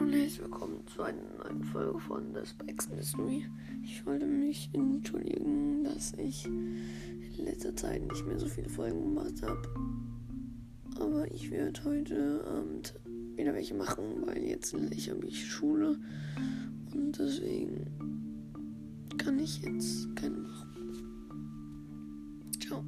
Und herzlich willkommen zu einer neuen Folge von The Spikes Mystery. Ich wollte mich entschuldigen, dass ich in letzter Zeit nicht mehr so viele Folgen gemacht habe. Aber ich werde heute Abend wieder welche machen, weil jetzt ich habe ich Schule und deswegen kann ich jetzt keine machen. Ciao.